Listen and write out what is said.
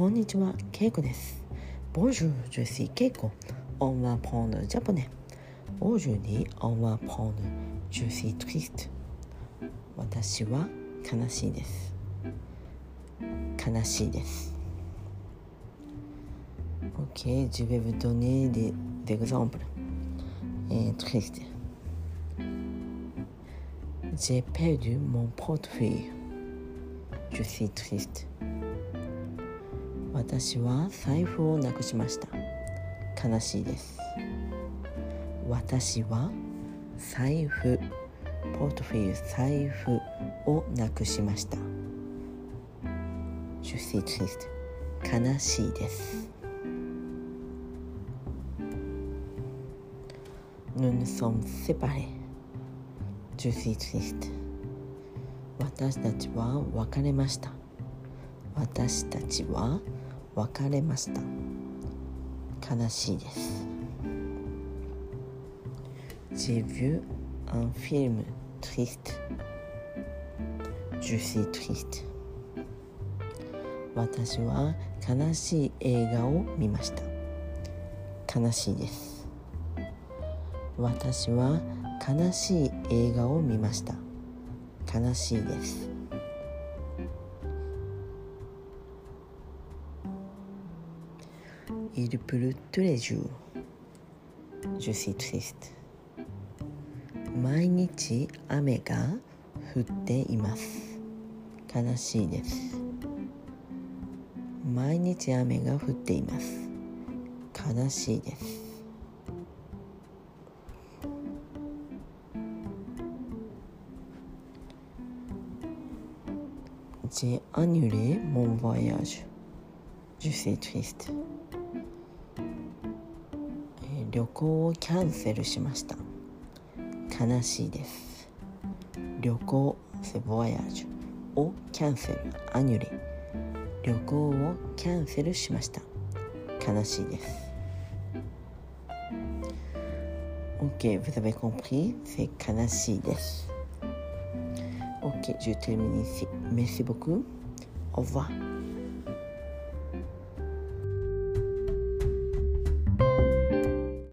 こんにちは、ケイコです。Bonjour, je suis Keiko. On va prendre japonais. Aujourd'hui, on va prendre Je suis triste. 私は悲しいです。悲しいです。Ok, je vais vous donner des, des exemples. Et triste. J'ai perdu mon portefeuille. Je suis triste. 私は財布をなくしました。悲しいです。私は財布、ポートフィール財布をなくしました。Je suis triste. 悲しいです。Nous nous sommes séparés. Je suis triste. 私たちは別れました。私たちは別れました。悲しいです。J'ai vu un film triste. Je suis triste. 私は悲しい映画を見ました。悲しいです。私は悲しい映画を見ました。悲しいです。Il pleut tous les jours. Je suis triste. 毎日雨が降っています。悲しいです。毎日雨が降っています。悲しいです。J'ai annulé mon voyage. Je suis triste. えー旅行をキャンセルしました。悲しいです。旅行、セボヤージュをキャンセル、アニュレ。旅行をキャンセルしました。悲しいです。Ok, vous avez compris, c'est 悲しいです。Ok, je termine ici. Merci beaucoup. Au revoir.